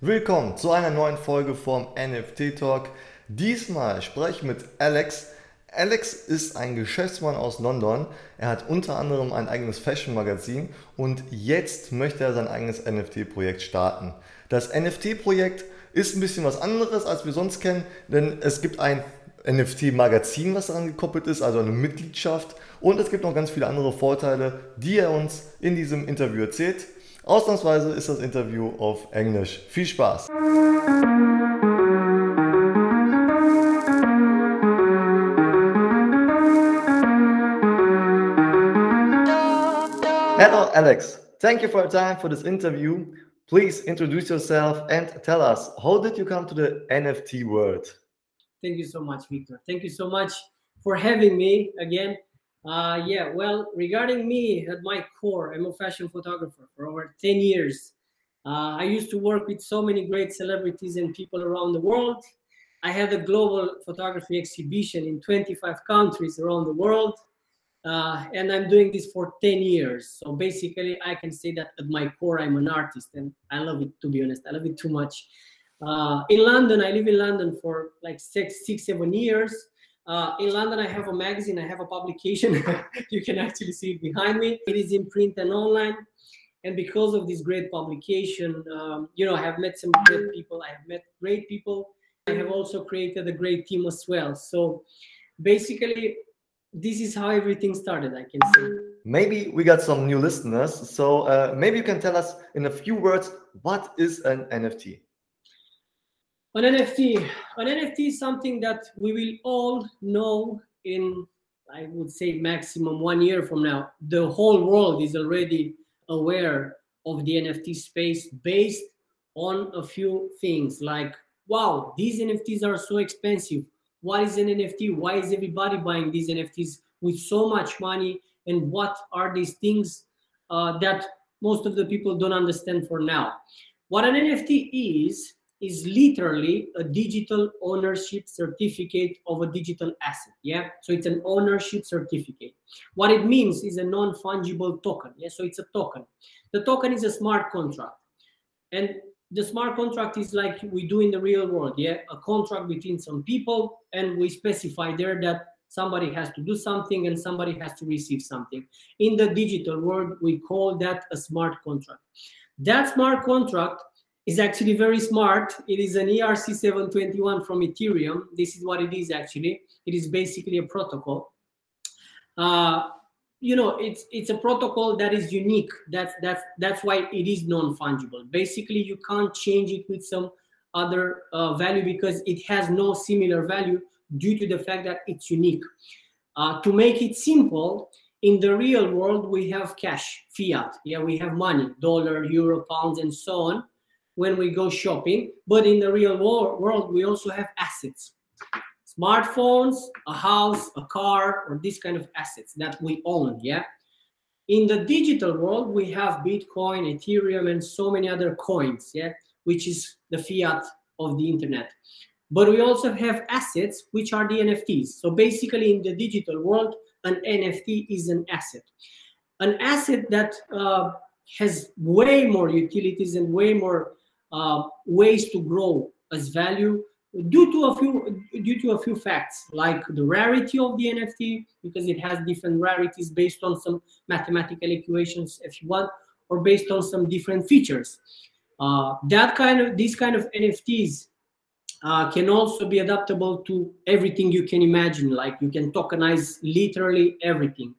Willkommen zu einer neuen Folge vom NFT Talk. Diesmal spreche ich mit Alex. Alex ist ein Geschäftsmann aus London. Er hat unter anderem ein eigenes Fashion-Magazin und jetzt möchte er sein eigenes NFT-Projekt starten. Das NFT-Projekt ist ein bisschen was anderes, als wir sonst kennen, denn es gibt ein NFT-Magazin, was daran gekoppelt ist, also eine Mitgliedschaft. Und es gibt noch ganz viele andere Vorteile, die er uns in diesem Interview erzählt. Ausnahmsweise ist das Interview auf Englisch. Viel Spaß! Hello, Alex. Thank you for your time for this interview. Please introduce yourself and tell us how did you come to the NFT world? Thank you so much, Victor. Thank you so much for having me again. Uh, yeah, well, regarding me at my core, I'm a fashion photographer for over 10 years. Uh, I used to work with so many great celebrities and people around the world. I had a global photography exhibition in 25 countries around the world. Uh, and I'm doing this for 10 years. So basically, I can say that at my core, I'm an artist and I love it, to be honest. I love it too much. Uh, in London, I live in London for like six, six, seven years. Uh, in London, I have a magazine, I have a publication. you can actually see it behind me. It is in print and online. And because of this great publication, um, you know, I have met some great people. I have met great people. I have also created a great team as well. So basically, this is how everything started, I can say. Maybe we got some new listeners. So uh, maybe you can tell us in a few words what is an NFT? An NFT, an NFT is something that we will all know in, I would say, maximum one year from now. The whole world is already aware of the NFT space based on a few things like, wow, these NFTs are so expensive. What is an NFT? Why is everybody buying these NFTs with so much money? And what are these things uh, that most of the people don't understand for now? What an NFT is, is literally a digital ownership certificate of a digital asset. Yeah. So it's an ownership certificate. What it means is a non fungible token. Yeah. So it's a token. The token is a smart contract. And the smart contract is like we do in the real world. Yeah. A contract between some people, and we specify there that somebody has to do something and somebody has to receive something. In the digital world, we call that a smart contract. That smart contract is actually very smart. It is an ERC721 from Ethereum. This is what it is actually. It is basically a protocol. Uh, you know, it's it's a protocol that is unique. That's that's that's why it is non-fungible. Basically, you can't change it with some other uh, value because it has no similar value due to the fact that it's unique. Uh, to make it simple, in the real world, we have cash, fiat. Yeah, we have money, dollar, euro, pounds, and so on when we go shopping. But in the real world, we also have assets smartphones, a house, a car, or this kind of assets that we own. Yeah. In the digital world, we have Bitcoin, Ethereum, and so many other coins. Yeah, which is the fiat of the internet. But we also have assets, which are the NFTs. So basically, in the digital world, an NFT is an asset. An asset that uh, has way more utilities and way more uh, ways to grow as value due to a few due to a few facts like the rarity of the nft because it has different rarities based on some mathematical equations if you want or based on some different features. Uh, that kind of these kind of nfts uh, can also be adaptable to everything you can imagine like you can tokenize literally everything.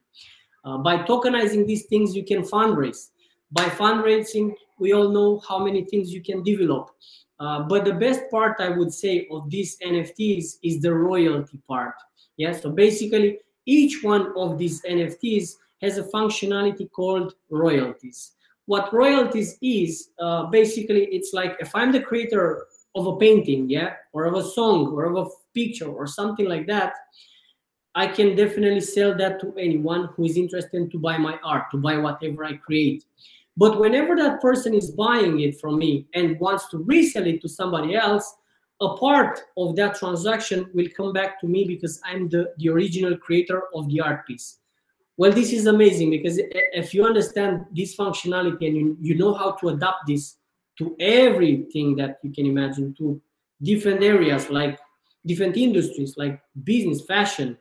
Uh, by tokenizing these things you can fundraise. By fundraising we all know how many things you can develop. Uh, but the best part I would say of these NFTs is the royalty part. Yeah, so basically each one of these NFTs has a functionality called royalties. What royalties is uh, basically it's like if I'm the creator of a painting, yeah, or of a song or of a picture or something like that, I can definitely sell that to anyone who is interested to buy my art, to buy whatever I create. But whenever that person is buying it from me and wants to resell it to somebody else, a part of that transaction will come back to me because I'm the, the original creator of the art piece. Well, this is amazing because if you understand this functionality and you, you know how to adapt this to everything that you can imagine, to different areas like different industries like business, fashion,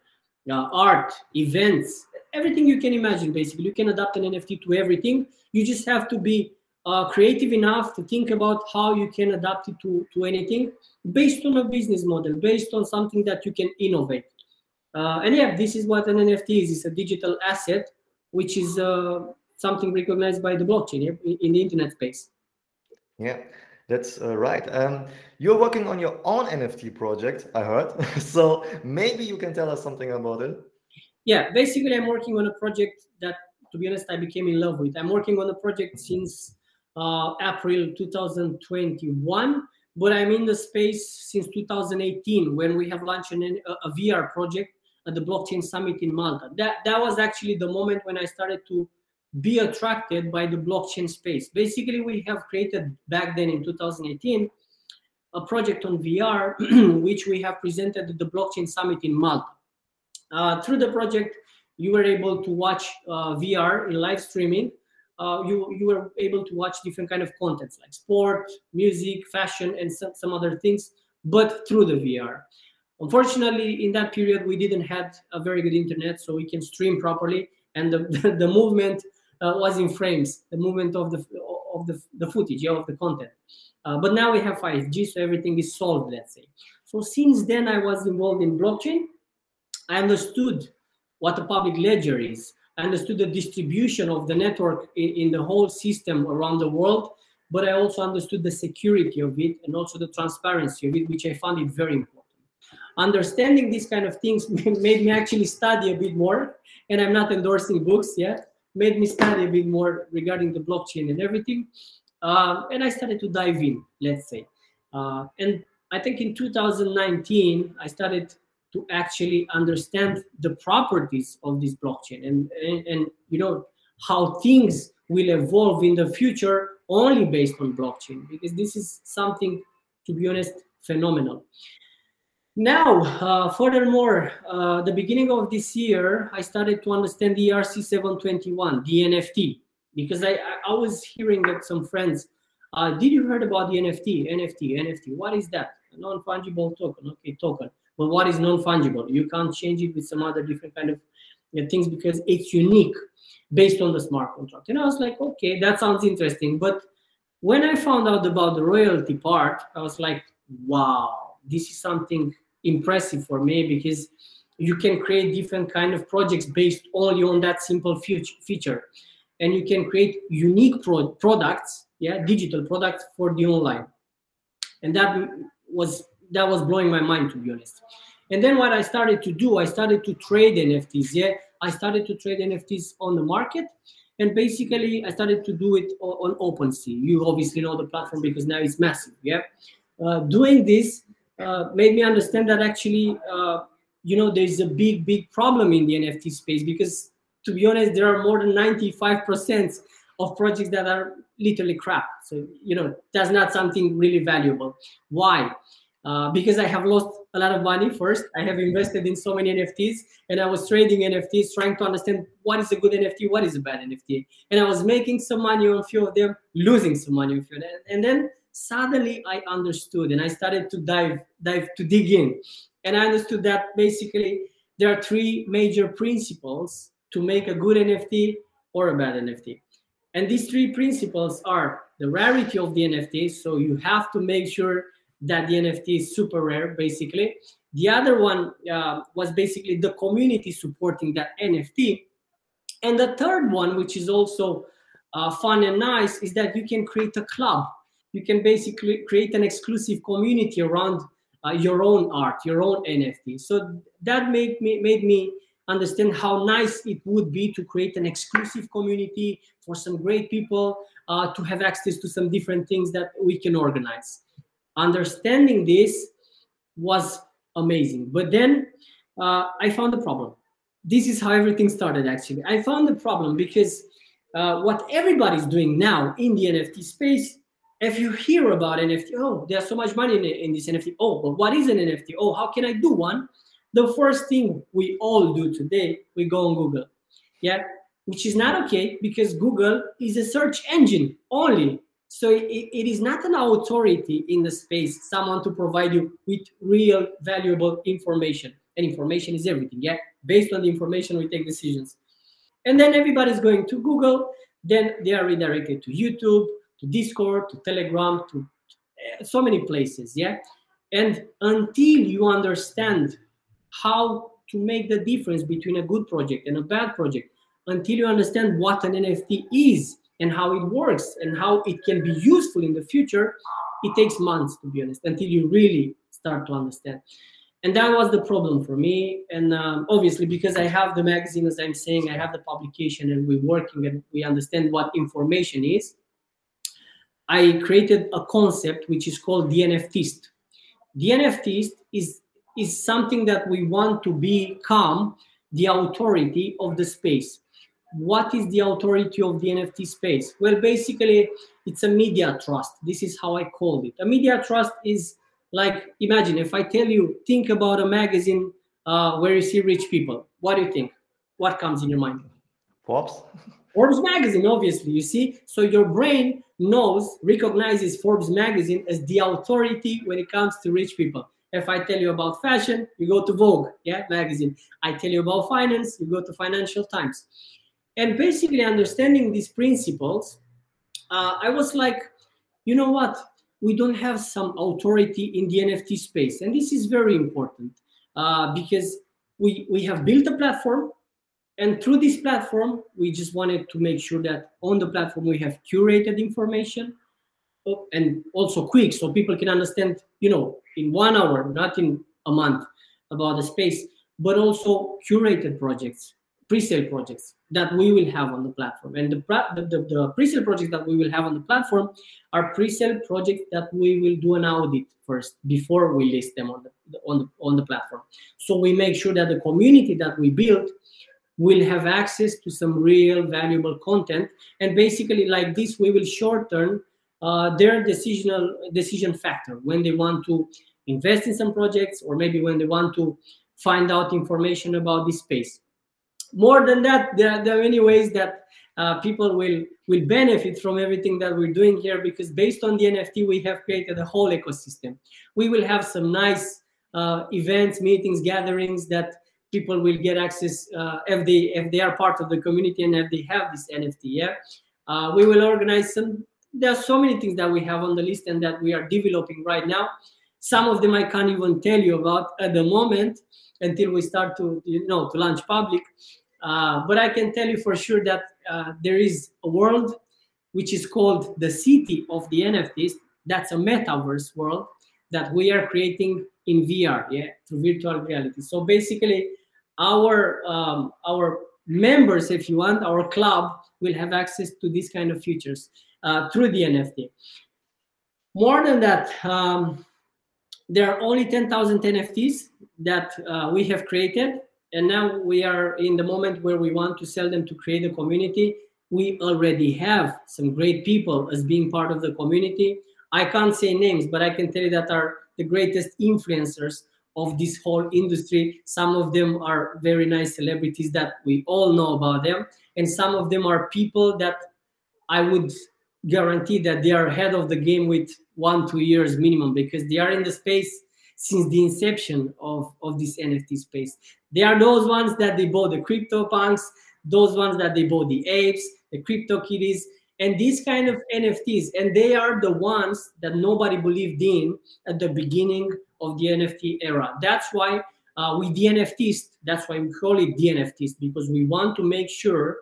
uh, art, events, everything you can imagine. Basically, you can adapt an NFT to everything. You just have to be uh, creative enough to think about how you can adapt it to, to anything based on a business model, based on something that you can innovate. Uh, and yeah, this is what an NFT is. It's a digital asset, which is uh, something recognized by the blockchain in the internet space. Yeah, that's uh, right. Um, you're working on your own NFT project, I heard. so maybe you can tell us something about it. Yeah, basically, I'm working on a project that, to be honest, I became in love with. I'm working on a project since uh, April 2021, but I'm in the space since 2018 when we have launched an, a, a VR project at the Blockchain Summit in Malta. That that was actually the moment when I started to be attracted by the blockchain space. Basically, we have created back then in 2018 a project on VR, which we have presented at the Blockchain Summit in Malta. Uh, through the project, you were able to watch uh, VR in live streaming. Uh, you you were able to watch different kind of contents like sport, music, fashion, and some, some other things, but through the VR. Unfortunately, in that period, we didn't have a very good internet, so we can stream properly, and the, the, the movement uh, was in frames, the movement of the of the, the footage, yeah, of the content. Uh, but now we have 5G, so everything is solved, let's say. So since then, I was involved in blockchain. I understood what a public ledger is. I understood the distribution of the network in, in the whole system around the world, but I also understood the security of it and also the transparency of it, which I found it very important. Understanding these kind of things made me actually study a bit more, and I'm not endorsing books yet made me study a bit more regarding the blockchain and everything. Uh, and I started to dive in, let's say. Uh, and I think in 2019, I started to actually understand the properties of this blockchain and, and, and you know how things will evolve in the future only based on blockchain because this is something to be honest phenomenal now, uh, furthermore, uh, the beginning of this year, I started to understand the ERC 721, the NFT, because I, I was hearing that some friends, uh, did you heard about the NFT, NFT, NFT? What is that? Non-fungible token, okay, token. But what is non-fungible? You can't change it with some other different kind of you know, things because it's unique based on the smart contract. And I was like, okay, that sounds interesting. But when I found out about the royalty part, I was like, wow, this is something impressive for me because you can create different kind of projects based only on that simple feature and you can create unique pro- products yeah digital products for the online and that was that was blowing my mind to be honest and then what i started to do i started to trade nfts yeah i started to trade nfts on the market and basically i started to do it on, OpenSea. you obviously know the platform because now it's massive yeah uh, doing this uh, made me understand that actually, uh, you know, there's a big, big problem in the NFT space because, to be honest, there are more than 95% of projects that are literally crap. So, you know, that's not something really valuable. Why? Uh, because I have lost a lot of money first. I have invested in so many NFTs and I was trading NFTs, trying to understand what is a good NFT, what is a bad NFT. And I was making some money on a few of them, losing some money on a few of them. And then suddenly I understood and I started to dive dive to dig in. And I understood that basically there are three major principles to make a good NFT or a bad NFT. And these three principles are the rarity of the NFT. So you have to make sure that the NFT is super rare, basically. The other one uh, was basically the community supporting that NFT. And the third one, which is also uh, fun and nice, is that you can create a club you can basically create an exclusive community around uh, your own art, your own NFT. So that made me made me understand how nice it would be to create an exclusive community for some great people uh, to have access to some different things that we can organize. Understanding this was amazing, but then uh, I found a problem. This is how everything started. Actually, I found the problem because uh, what everybody's doing now in the NFT space if you hear about NFT, oh, there's so much money in, in this NFT. Oh, but what is an NFT? Oh, how can I do one? The first thing we all do today, we go on Google. Yeah, which is not okay because Google is a search engine only. So it, it is not an authority in the space, someone to provide you with real valuable information. And information is everything. Yeah. Based on the information, we take decisions. And then everybody's going to Google. Then they are redirected to YouTube, to Discord, to Telegram, to uh, so many places. Yeah. And until you understand how to make the difference between a good project and a bad project, until you understand what an NFT is and how it works and how it can be useful in the future, it takes months to be honest until you really start to understand. And that was the problem for me. And um, obviously, because I have the magazine, as I'm saying, I have the publication, and we're working and we understand what information is. I created a concept which is called the NFTist. The NFTist is is something that we want to become the authority of the space what is the authority of the NFT space? Well, basically, it's a media trust. This is how I called it. A media trust is like imagine if I tell you, think about a magazine uh, where you see rich people. What do you think? What comes in your mind? Forbes. Forbes magazine, obviously. You see, so your brain knows, recognizes Forbes magazine as the authority when it comes to rich people. If I tell you about fashion, you go to Vogue, yeah, magazine. I tell you about finance, you go to Financial Times and basically understanding these principles uh, i was like you know what? We don't have some authority in the nft space. And this is very important uh, because we we have built a platform. And through this platform we just wanted to make sure that on the platform we have curated information oh, and also quick so people can understand you know in one hour not in a month about the space but also curated projects pre-sale projects that we will have on the platform. And the, the, the, the pre-sale projects that we will have on the platform are pre-sale projects that we will do an audit first before we list them on the, on the, on the platform. So we make sure that the community that we build will have access to some real valuable content. And basically like this, we will shorten uh, their decisional decision factor when they want to invest in some projects or maybe when they want to find out information about this space more than that there are, there are many ways that uh, people will will benefit from everything that we're doing here because based on the nft we have created a whole ecosystem. We will have some nice uh, events meetings gatherings that people will get access uh, if they if they are part of the community and if they have this nft yeah? Uh, we will organize some there are so many things that we have on the list and that we are developing right now. Some of them i can't even tell you about at the moment until we start to you know to launch public uh, but I can tell you for sure that uh, there is a world which is called the city of the NFTs. That's a metaverse world that we are creating in VR, yeah, through virtual reality. So basically, our um, our members, if you want, our club will have access to these kind of features uh, through the NFT. More than that, um, there are only 10,000 NFTs that uh, we have created and now we are in the moment where we want to sell them to create a community. We already have some great people as being part of the community. I can't say names but i can tell you that are the greatest influencers of this whole industry. Some of them are very nice celebrities that we all know about them. And some of them are people that i would guarantee that they are ahead of the game with one two years minimum because they are in the space since the inception of, of this NFT space. They are those ones that they bought the crypto punks, those ones that they bought the apes, the crypto kitties, and these kind of NFTs. And they are the ones that nobody believed in at the beginning of the NFT era. That's why uh, we DNFTs, that's why we call it DNFTs, because we want to make sure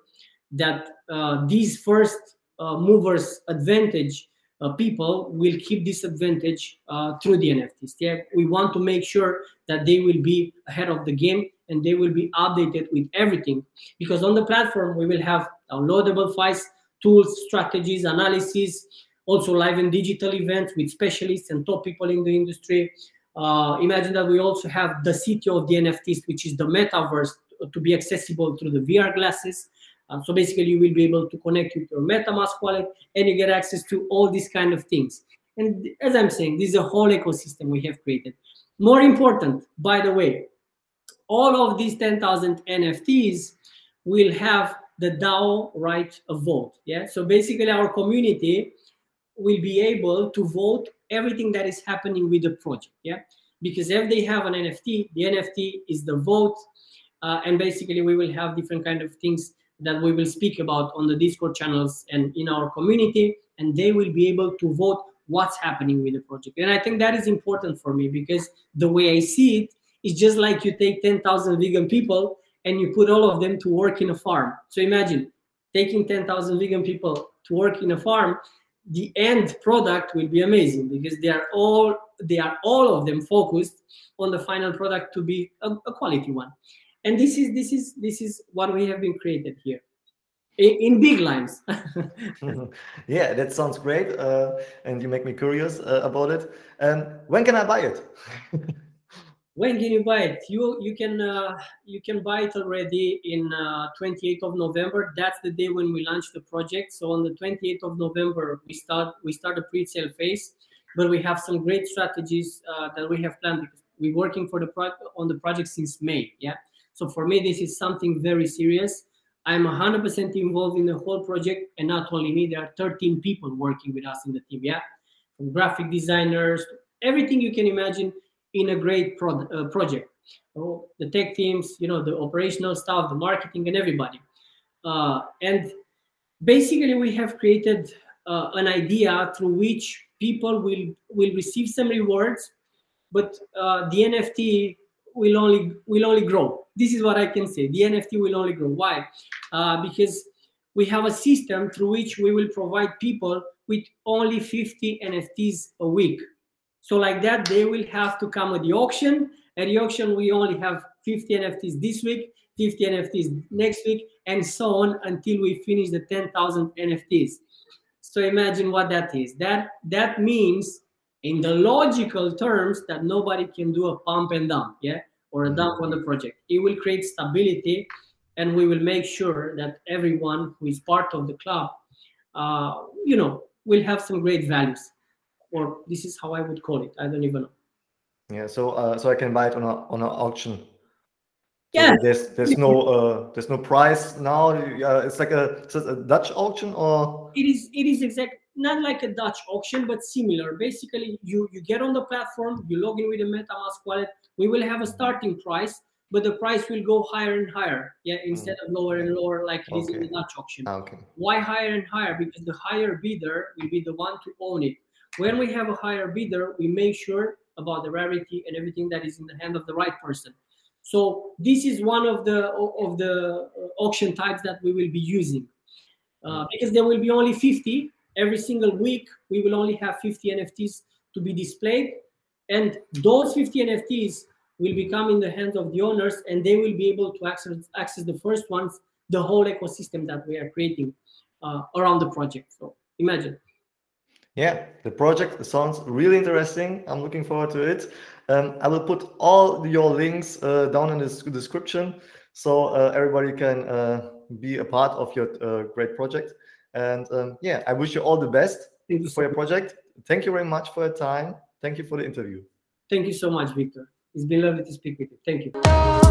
that uh, these first uh, movers advantage uh, people will keep this advantage uh, through the NFTs. Yeah, we want to make sure that they will be ahead of the game and they will be updated with everything because on the platform we will have downloadable files, tools, strategies, analysis, also live and digital events with specialists and top people in the industry. Uh, imagine that we also have the city of the NFTs, which is the metaverse to be accessible through the VR glasses. Um, so basically, you will be able to connect with your MetaMask wallet, and you get access to all these kind of things. And as I'm saying, this is a whole ecosystem we have created. More important, by the way, all of these 10,000 NFTs will have the DAO right of vote. Yeah. So basically, our community will be able to vote everything that is happening with the project. Yeah, because if they have an NFT, the NFT is the vote, uh, and basically we will have different kind of things that we will speak about on the Discord channels and in our community, and they will be able to vote what's happening with the project. And I think that is important for me because the way I see it is just like you take 10,000 vegan people and you put all of them to work in a farm. So imagine taking 10,000 vegan people to work in a farm, the end product will be amazing because they are all they are all of them focused on the final product to be a, a quality one. And this is this is this is what we have been created here in, in big lines. yeah, that sounds great, uh, and you make me curious uh, about it. Um, when can I buy it? when can you buy it? You you can uh, you can buy it already in 28th uh, of November. That's the day when we launch the project. So on the 28th of November, we start we start a pre-sale phase, but we have some great strategies uh, that we have planned because we're working for the pro- on the project since May. Yeah. So for me, this is something very serious I'm 100% involved in the whole project, and not only me, there are 13 people working with us in the team. Yeah, from graphic designers, everything you can imagine in a great pro- uh, project. The tech teams, you know, the operational staff, the marketing, and everybody. Uh, and basically, we have created uh, an idea through which people will will receive some rewards, but uh, the NFT will only will only grow. This is what I can say. The NFT will only grow. Why? Uh, because we have a system through which we will provide people with only 50 NFTs a week. So like that, they will have to come at the auction. At the auction, we only have 50 NFTs this week, 50 NFTs next week, and so on until we finish the 10,000 NFTs. So imagine what that is. That that means in the logical terms that nobody can do a pump and dump, yeah, or a dump on the project. It will create stability, and we will make sure that everyone who is part of the club, uh, you know, will have some great values. Or this is how I would call it. I don't even know. Yeah, so uh, so I can buy it on a on an auction. Yeah, so there's there's no uh, there's no price now. Uh, it's like a, it's a Dutch auction or it is it is exact not like a Dutch auction, but similar. Basically, you you get on the platform, you log in with a MetaMask wallet. We will have a starting price, but the price will go higher and higher. Yeah, instead of lower and lower like it is in the Dutch auction. Ah, okay. Why higher and higher? Because the higher bidder will be the one to own it. When we have a higher bidder, we make sure about the rarity and everything that is in the hand of the right person. So this is one of the of the auction types that we will be using. Uh, because there will be only 50 every single week we will only have 50 nfts to be displayed. And those 50 nfts will become in the hands of the owners and they will be able to access, access the first ones the whole ecosystem that we are creating uh, around the project. So imagine yeah the project sounds really interesting i'm looking forward to it um, i will put all your links uh, down in the description so uh, everybody can uh, be a part of your uh, great project and um, yeah, I wish you all the best you for your project. Thank you very much for your time. Thank you for the interview. Thank you so much, Victor. It's been lovely to speak with you. Thank you.